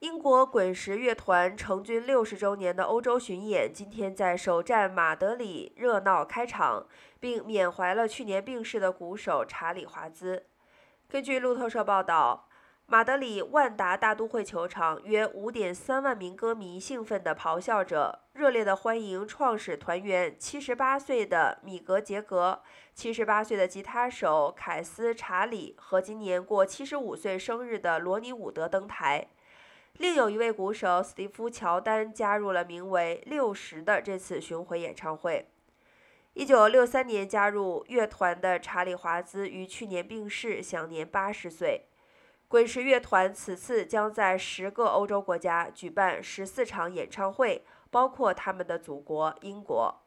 英国滚石乐团成军六十周年的欧洲巡演今天在首站马德里热闹开场，并缅怀了去年病逝的鼓手查理·华兹。根据路透社报道，马德里万达大都会球场约五点三万名歌迷兴奋地咆哮着，热烈地欢迎创始团员七十八岁的米格·杰格、七十八岁的吉他手凯斯·查理和今年过七十五岁生日的罗尼·伍德登台。另有一位鼓手斯蒂夫·乔丹加入了名为“六十”的这次巡回演唱会。一九六三年加入乐团的查理·华兹于去年病逝，享年八十岁。滚石乐团此次将在十个欧洲国家举办十四场演唱会，包括他们的祖国英国。